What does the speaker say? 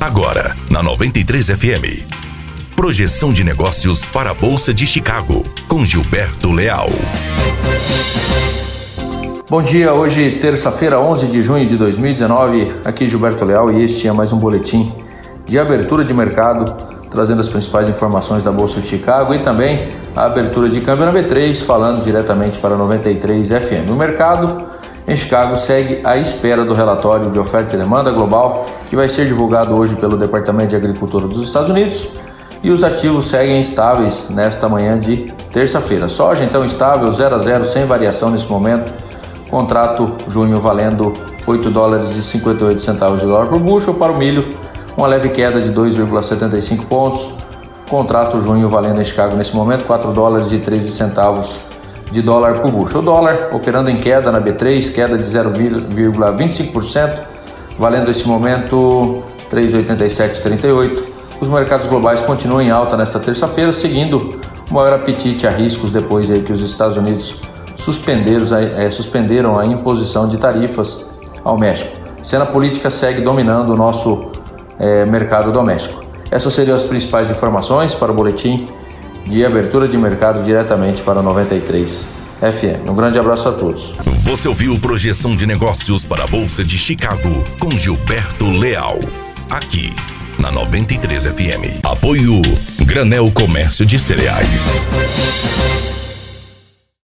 Agora, na 93 FM. Projeção de negócios para a Bolsa de Chicago, com Gilberto Leal. Bom dia, hoje, terça-feira, 11 de junho de 2019. Aqui Gilberto Leal e este é mais um boletim de abertura de mercado, trazendo as principais informações da Bolsa de Chicago e também a abertura de câmbio na B3, falando diretamente para 93 FM. O mercado em Chicago segue à espera do relatório de oferta e demanda global que vai ser divulgado hoje pelo Departamento de Agricultura dos Estados Unidos. E os ativos seguem estáveis nesta manhã de terça-feira. Soja então estável, 0 a 0, sem variação nesse momento. Contrato junho valendo 8 dólares e 58 centavos de dólar por bushel. Para o milho, uma leve queda de 2,75 pontos. Contrato junho valendo em Chicago nesse momento 4 dólares e 13 centavos de dólar por bushel. O dólar operando em queda na B3, queda de 0,25%, valendo esse momento 3,8738. Os mercados globais continuam em alta nesta terça-feira, seguindo o maior apetite a riscos depois aí que os Estados Unidos suspenderam, é, suspenderam a imposição de tarifas ao México. Cena política segue dominando o nosso é, mercado doméstico. Essas seriam as principais informações para o boletim de abertura de mercado diretamente para 93 FM. Um grande abraço a todos. Você ouviu Projeção de Negócios para a Bolsa de Chicago com Gilberto Leal. Aqui na 93 FM. Apoio Granel Comércio de Cereais.